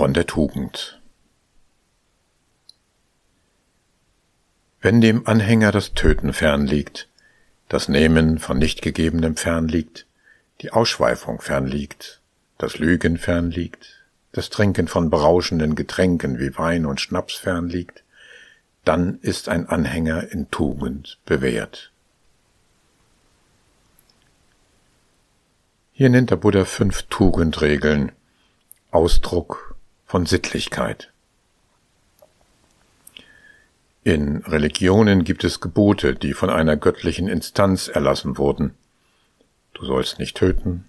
von der Tugend. Wenn dem Anhänger das Töten fernliegt, das Nehmen von nicht gegebenem fernliegt, die Ausschweifung fernliegt, das Lügen fernliegt, das Trinken von berauschenden Getränken wie Wein und Schnaps fernliegt, dann ist ein Anhänger in Tugend bewährt. Hier nennt der Buddha fünf Tugendregeln, Ausdruck von Sittlichkeit. In Religionen gibt es Gebote, die von einer göttlichen Instanz erlassen wurden. Du sollst nicht töten,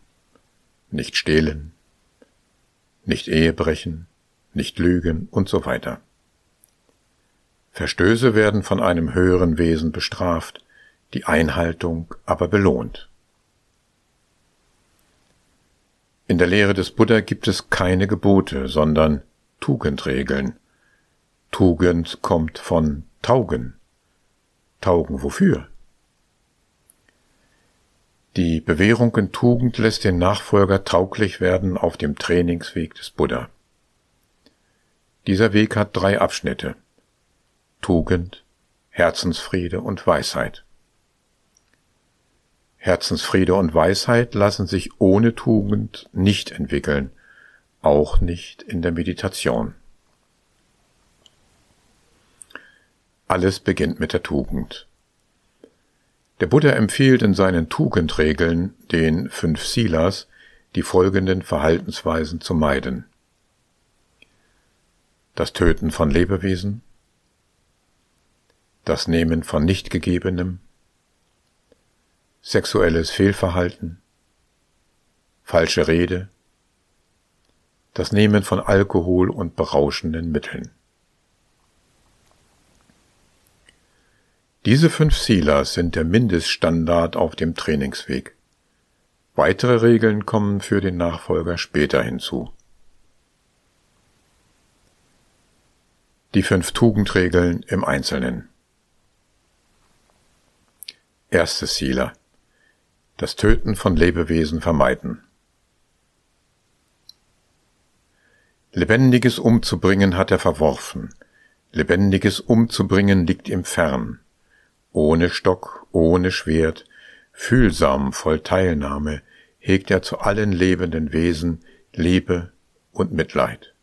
nicht stehlen, nicht Ehe brechen, nicht lügen und so weiter. Verstöße werden von einem höheren Wesen bestraft, die Einhaltung aber belohnt. In der Lehre des Buddha gibt es keine Gebote, sondern Tugendregeln. Tugend kommt von Taugen. Taugen wofür? Die Bewährung in Tugend lässt den Nachfolger tauglich werden auf dem Trainingsweg des Buddha. Dieser Weg hat drei Abschnitte. Tugend, Herzensfriede und Weisheit. Herzensfriede und Weisheit lassen sich ohne Tugend nicht entwickeln, auch nicht in der Meditation. Alles beginnt mit der Tugend. Der Buddha empfiehlt in seinen Tugendregeln, den fünf Silas, die folgenden Verhaltensweisen zu meiden. Das Töten von Lebewesen, das Nehmen von Nichtgegebenem, sexuelles Fehlverhalten, falsche Rede, das Nehmen von Alkohol und berauschenden Mitteln. Diese fünf Silas sind der Mindeststandard auf dem Trainingsweg. Weitere Regeln kommen für den Nachfolger später hinzu. Die fünf Tugendregeln im Einzelnen. Erstes Sila das Töten von Lebewesen vermeiden. Lebendiges umzubringen hat er verworfen, Lebendiges umzubringen liegt ihm fern, ohne Stock, ohne Schwert, fühlsam, voll Teilnahme, hegt er zu allen lebenden Wesen Liebe und Mitleid.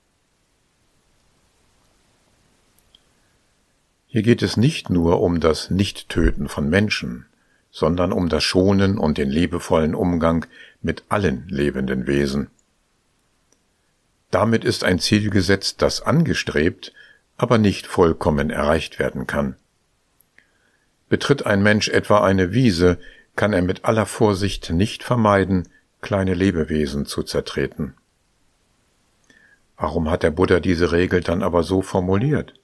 Hier geht es nicht nur um das Nichttöten von Menschen, sondern um das Schonen und den liebevollen Umgang mit allen lebenden Wesen. Damit ist ein Ziel gesetzt, das angestrebt, aber nicht vollkommen erreicht werden kann. Betritt ein Mensch etwa eine Wiese, kann er mit aller Vorsicht nicht vermeiden, kleine Lebewesen zu zertreten. Warum hat der Buddha diese Regel dann aber so formuliert?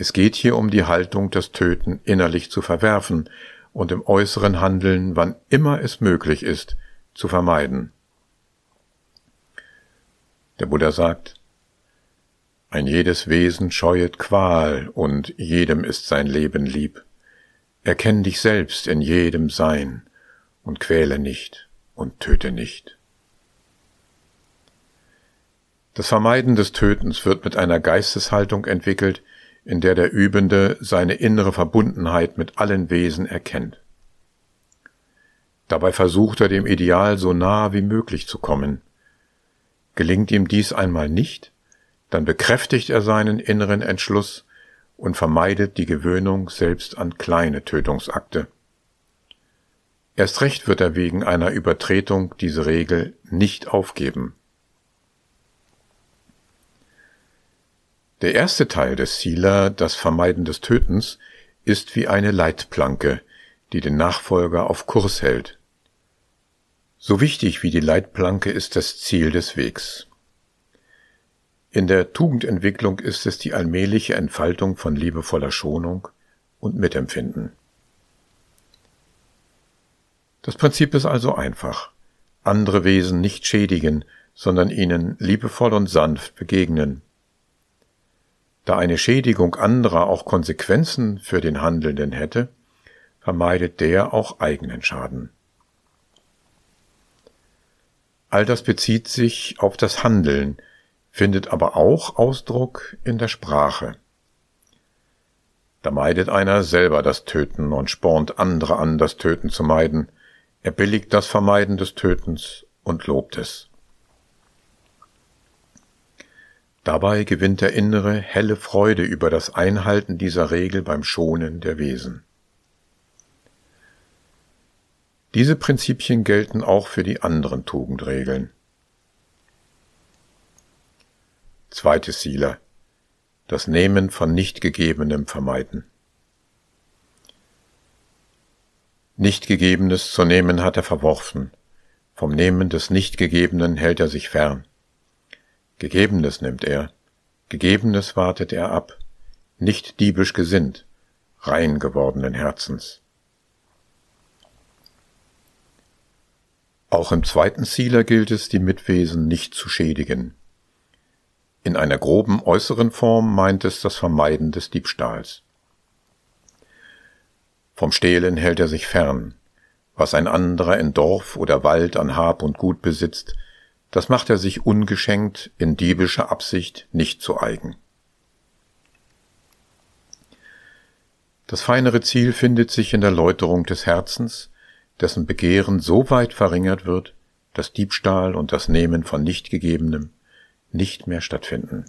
Es geht hier um die Haltung, das Töten innerlich zu verwerfen und im äußeren Handeln, wann immer es möglich ist, zu vermeiden. Der Buddha sagt, ein jedes Wesen scheuet Qual und jedem ist sein Leben lieb. Erkenn dich selbst in jedem Sein und quäle nicht und töte nicht. Das Vermeiden des Tötens wird mit einer Geisteshaltung entwickelt, in der der Übende seine innere Verbundenheit mit allen Wesen erkennt. Dabei versucht er dem Ideal so nahe wie möglich zu kommen. Gelingt ihm dies einmal nicht, dann bekräftigt er seinen inneren Entschluss und vermeidet die Gewöhnung selbst an kleine Tötungsakte. Erst recht wird er wegen einer Übertretung diese Regel nicht aufgeben. Der erste Teil des Sila, das Vermeiden des Tötens, ist wie eine Leitplanke, die den Nachfolger auf Kurs hält. So wichtig wie die Leitplanke ist das Ziel des Wegs. In der Tugendentwicklung ist es die allmähliche Entfaltung von liebevoller Schonung und Mitempfinden. Das Prinzip ist also einfach. Andere Wesen nicht schädigen, sondern ihnen liebevoll und sanft begegnen, da eine Schädigung anderer auch Konsequenzen für den Handelnden hätte, vermeidet der auch eigenen Schaden. All das bezieht sich auf das Handeln, findet aber auch Ausdruck in der Sprache. Da meidet einer selber das Töten und spornt andere an, das Töten zu meiden. Er billigt das Vermeiden des Tötens und lobt es. Dabei gewinnt der Innere helle Freude über das Einhalten dieser Regel beim Schonen der Wesen. Diese Prinzipien gelten auch für die anderen Tugendregeln. Zweites Sila das Nehmen von Nichtgegebenem vermeiden. Nichtgegebenes zu nehmen hat er verworfen, vom Nehmen des Nichtgegebenen hält er sich fern. Gegebenes nimmt er, Gegebenes wartet er ab, nicht diebisch gesinnt, rein gewordenen Herzens. Auch im zweiten Zieler gilt es, die Mitwesen nicht zu schädigen. In einer groben äußeren Form meint es das Vermeiden des Diebstahls. Vom Stehlen hält er sich fern. Was ein anderer in Dorf oder Wald an Hab und Gut besitzt, das macht er sich ungeschenkt in diebischer Absicht nicht zu eigen. Das feinere Ziel findet sich in der Läuterung des Herzens, dessen Begehren so weit verringert wird, dass Diebstahl und das Nehmen von Nichtgegebenem nicht mehr stattfinden.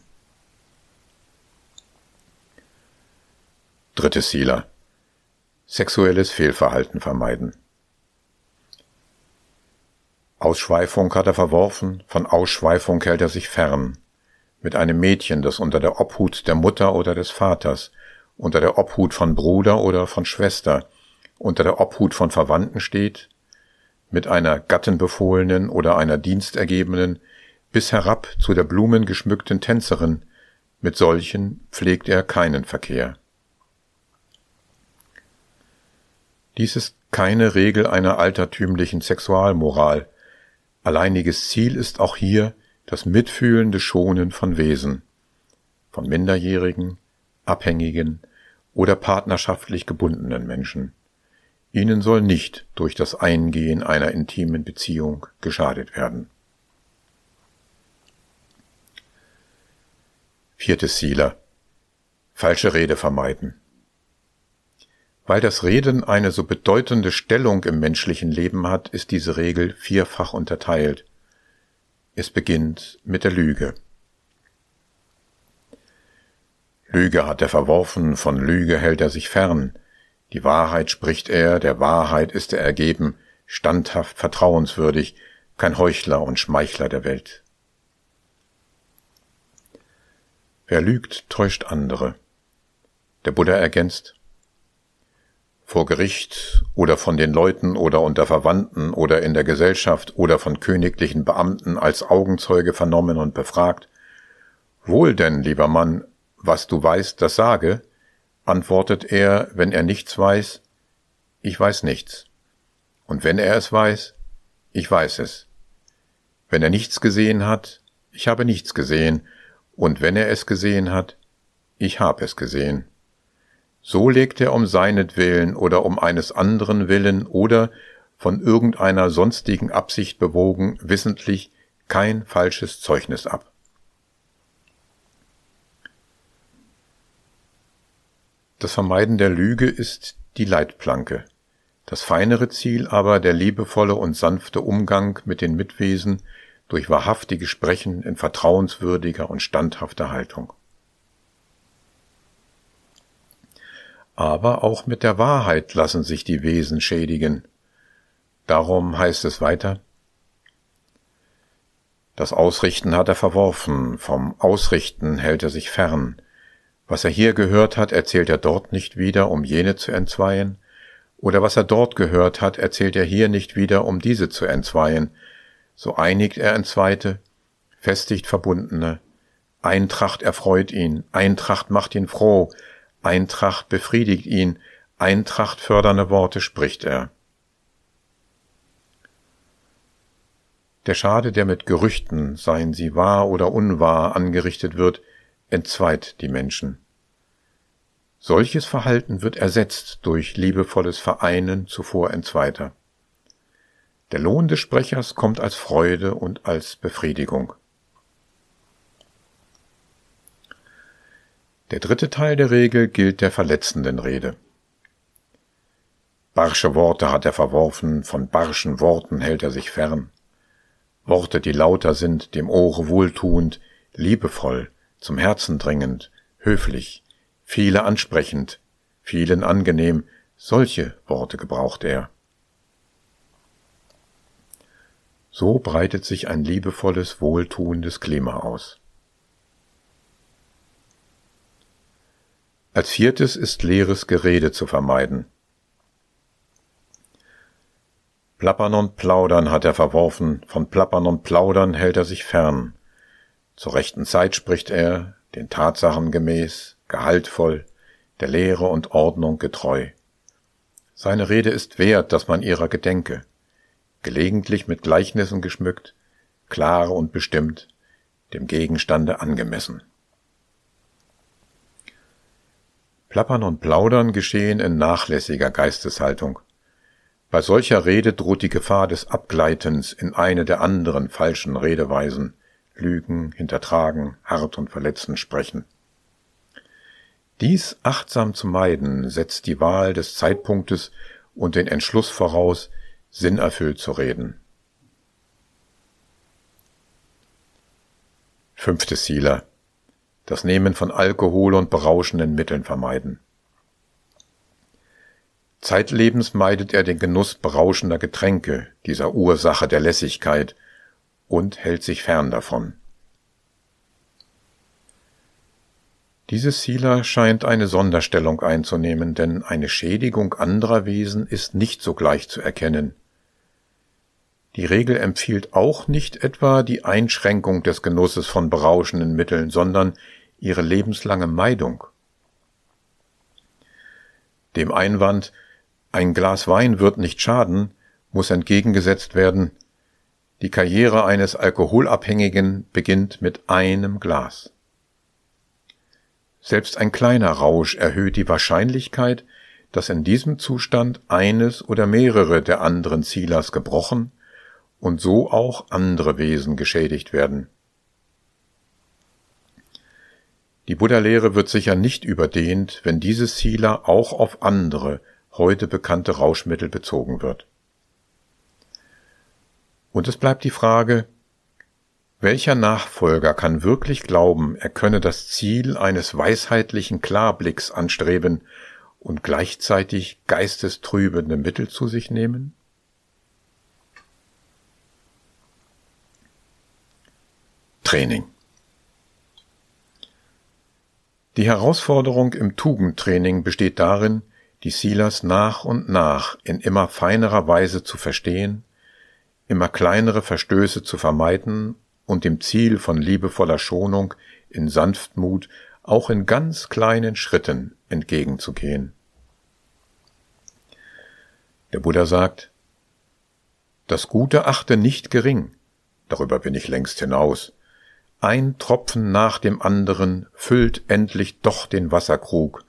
Drittes Sila. Sexuelles Fehlverhalten vermeiden. Ausschweifung hat er verworfen, von Ausschweifung hält er sich fern. Mit einem Mädchen, das unter der Obhut der Mutter oder des Vaters, unter der Obhut von Bruder oder von Schwester, unter der Obhut von Verwandten steht, mit einer Gattenbefohlenen oder einer Dienstergebenen, bis herab zu der blumengeschmückten Tänzerin, mit solchen pflegt er keinen Verkehr. Dies ist keine Regel einer altertümlichen Sexualmoral. Alleiniges Ziel ist auch hier das mitfühlende Schonen von Wesen, von minderjährigen, abhängigen oder partnerschaftlich gebundenen Menschen. Ihnen soll nicht durch das Eingehen einer intimen Beziehung geschadet werden. Viertes Sila. Falsche Rede vermeiden. Weil das Reden eine so bedeutende Stellung im menschlichen Leben hat, ist diese Regel vierfach unterteilt. Es beginnt mit der Lüge. Lüge hat er verworfen, von Lüge hält er sich fern. Die Wahrheit spricht er, der Wahrheit ist er ergeben, standhaft, vertrauenswürdig, kein Heuchler und Schmeichler der Welt. Wer lügt, täuscht andere. Der Buddha ergänzt, vor Gericht oder von den Leuten oder unter Verwandten oder in der Gesellschaft oder von königlichen Beamten als Augenzeuge vernommen und befragt, Wohl denn, lieber Mann, was du weißt, das sage, antwortet er, wenn er nichts weiß, ich weiß nichts. Und wenn er es weiß, ich weiß es. Wenn er nichts gesehen hat, ich habe nichts gesehen, und wenn er es gesehen hat, ich hab es gesehen. So legt er um seinetwillen oder um eines anderen willen oder von irgendeiner sonstigen Absicht bewogen wissentlich kein falsches Zeugnis ab. Das Vermeiden der Lüge ist die Leitplanke, das feinere Ziel aber der liebevolle und sanfte Umgang mit den Mitwesen, durch wahrhaftige Sprechen in vertrauenswürdiger und standhafter Haltung. Aber auch mit der Wahrheit lassen sich die Wesen schädigen. Darum heißt es weiter, das Ausrichten hat er verworfen, vom Ausrichten hält er sich fern. Was er hier gehört hat, erzählt er dort nicht wieder, um jene zu entzweien, oder was er dort gehört hat, erzählt er hier nicht wieder, um diese zu entzweien, so einigt er in Zweite, festigt Verbundene. Eintracht erfreut ihn, Eintracht macht ihn froh, Eintracht befriedigt ihn, Eintracht fördernde Worte spricht er. Der Schade, der mit Gerüchten, seien sie wahr oder unwahr, angerichtet wird, entzweit die Menschen. Solches Verhalten wird ersetzt durch liebevolles Vereinen zuvor entzweiter. Der Lohn des Sprechers kommt als Freude und als Befriedigung. Der dritte Teil der Regel gilt der verletzenden Rede. Barsche Worte hat er verworfen, von barschen Worten hält er sich fern. Worte, die lauter sind, dem Ohre wohltuend, liebevoll, zum Herzen dringend, höflich, viele ansprechend, vielen angenehm, solche Worte gebraucht er. So breitet sich ein liebevolles, wohltuendes Klima aus. Als viertes ist leeres Gerede zu vermeiden. Plappern und Plaudern hat er verworfen, von Plappern und Plaudern hält er sich fern. Zur rechten Zeit spricht er, den Tatsachen gemäß, gehaltvoll, der Lehre und Ordnung getreu. Seine Rede ist wert, dass man ihrer gedenke, gelegentlich mit Gleichnissen geschmückt, klar und bestimmt, dem Gegenstande angemessen. Plappern und Plaudern geschehen in nachlässiger Geisteshaltung. Bei solcher Rede droht die Gefahr des Abgleitens in eine der anderen falschen Redeweisen, Lügen, Hintertragen, hart und verletzend sprechen. Dies achtsam zu meiden, setzt die Wahl des Zeitpunktes und den Entschluss voraus, sinnerfüllt zu reden. Fünftes Zieler. Das Nehmen von Alkohol und berauschenden Mitteln vermeiden. Zeitlebens meidet er den Genuss berauschender Getränke, dieser Ursache der Lässigkeit, und hält sich fern davon. Dieses Sila scheint eine Sonderstellung einzunehmen, denn eine Schädigung anderer Wesen ist nicht sogleich zu erkennen. Die Regel empfiehlt auch nicht etwa die Einschränkung des Genusses von berauschenden Mitteln, sondern ihre lebenslange Meidung. Dem Einwand, ein Glas Wein wird nicht schaden, muss entgegengesetzt werden, die Karriere eines Alkoholabhängigen beginnt mit einem Glas. Selbst ein kleiner Rausch erhöht die Wahrscheinlichkeit, dass in diesem Zustand eines oder mehrere der anderen Zielers gebrochen und so auch andere Wesen geschädigt werden. Die Buddha-Lehre wird sicher nicht überdehnt, wenn dieses Sila auch auf andere, heute bekannte Rauschmittel bezogen wird. Und es bleibt die Frage, welcher Nachfolger kann wirklich glauben, er könne das Ziel eines weisheitlichen Klarblicks anstreben und gleichzeitig geistestrübende Mittel zu sich nehmen? Training Die Herausforderung im Tugendtraining besteht darin, die Silas nach und nach in immer feinerer Weise zu verstehen, immer kleinere Verstöße zu vermeiden und dem Ziel von liebevoller Schonung in Sanftmut auch in ganz kleinen Schritten entgegenzugehen. Der Buddha sagt, das Gute achte nicht gering, darüber bin ich längst hinaus, ein Tropfen nach dem anderen füllt endlich doch den Wasserkrug,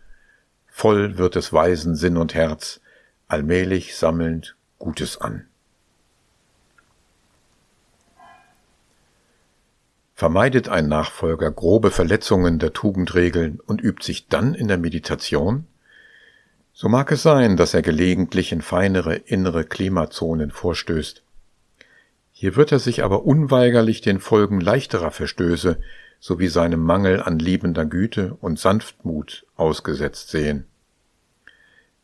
voll wird es Weisen Sinn und Herz, allmählich sammelnd Gutes an. Vermeidet ein Nachfolger grobe Verletzungen der Tugendregeln und übt sich dann in der Meditation? So mag es sein, dass er gelegentlich in feinere innere Klimazonen vorstößt, hier wird er sich aber unweigerlich den Folgen leichterer Verstöße sowie seinem Mangel an liebender Güte und Sanftmut ausgesetzt sehen.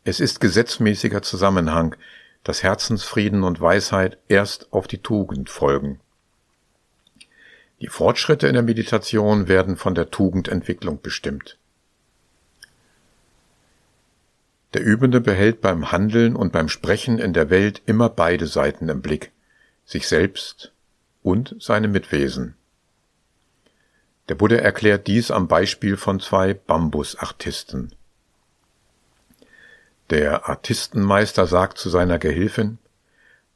Es ist gesetzmäßiger Zusammenhang, dass Herzensfrieden und Weisheit erst auf die Tugend folgen. Die Fortschritte in der Meditation werden von der Tugendentwicklung bestimmt. Der Übende behält beim Handeln und beim Sprechen in der Welt immer beide Seiten im Blick sich selbst und seine Mitwesen. Der Buddha erklärt dies am Beispiel von zwei Bambusartisten. Der Artistenmeister sagt zu seiner Gehilfin,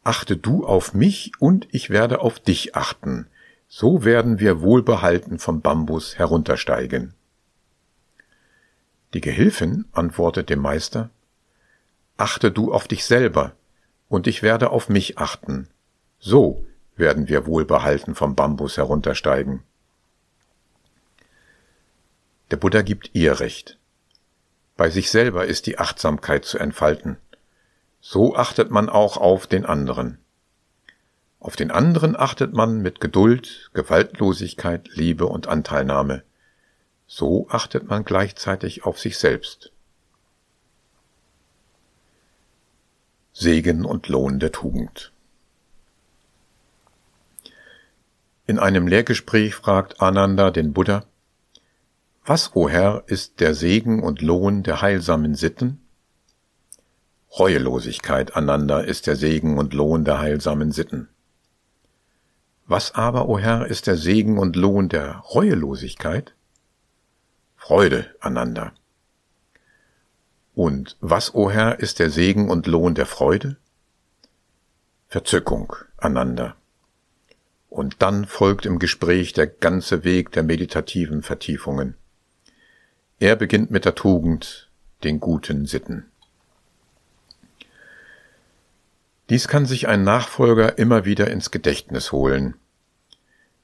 Achte du auf mich und ich werde auf dich achten, so werden wir wohlbehalten vom Bambus heruntersteigen. Die Gehilfin antwortet dem Meister, Achte du auf dich selber, und ich werde auf mich achten, so werden wir wohlbehalten vom Bambus heruntersteigen. Der Buddha gibt ihr Recht. Bei sich selber ist die Achtsamkeit zu entfalten. So achtet man auch auf den anderen. Auf den anderen achtet man mit Geduld, Gewaltlosigkeit, Liebe und Anteilnahme. So achtet man gleichzeitig auf sich selbst. Segen und Lohn der Tugend. In einem Lehrgespräch fragt Ananda den Buddha, Was, o Herr, ist der Segen und Lohn der heilsamen Sitten? Reuelosigkeit, Ananda, ist der Segen und Lohn der heilsamen Sitten. Was aber, o Herr, ist der Segen und Lohn der Reuelosigkeit? Freude, Ananda. Und was, o Herr, ist der Segen und Lohn der Freude? Verzückung, Ananda. Und dann folgt im Gespräch der ganze Weg der meditativen Vertiefungen. Er beginnt mit der Tugend, den guten Sitten. Dies kann sich ein Nachfolger immer wieder ins Gedächtnis holen.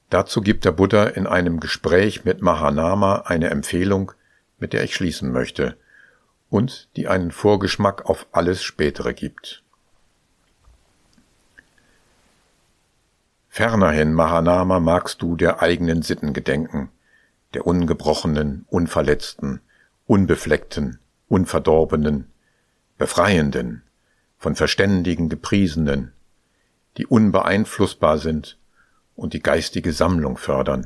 Dazu gibt der Buddha in einem Gespräch mit Mahanama eine Empfehlung, mit der ich schließen möchte und die einen Vorgeschmack auf alles Spätere gibt. Fernerhin, Mahanama, magst du der eigenen Sitten gedenken, der ungebrochenen, unverletzten, unbefleckten, unverdorbenen, befreienden, von Verständigen gepriesenen, die unbeeinflussbar sind und die geistige Sammlung fördern.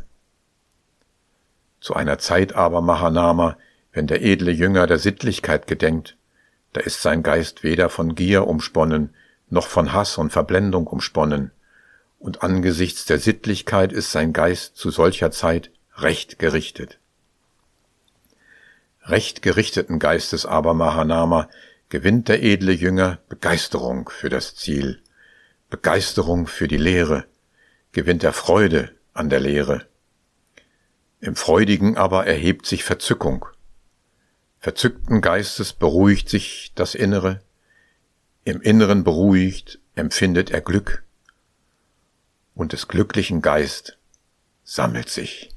Zu einer Zeit aber, Mahanama, wenn der edle Jünger der Sittlichkeit gedenkt, da ist sein Geist weder von Gier umsponnen, noch von Hass und Verblendung umsponnen, und angesichts der Sittlichkeit ist sein Geist zu solcher Zeit recht gerichtet. Recht gerichteten Geistes aber Mahanama gewinnt der edle Jünger Begeisterung für das Ziel, Begeisterung für die Lehre, gewinnt er Freude an der Lehre. Im Freudigen aber erhebt sich Verzückung. Verzückten Geistes beruhigt sich das Innere, im Inneren beruhigt empfindet er Glück, und des glücklichen Geist sammelt sich.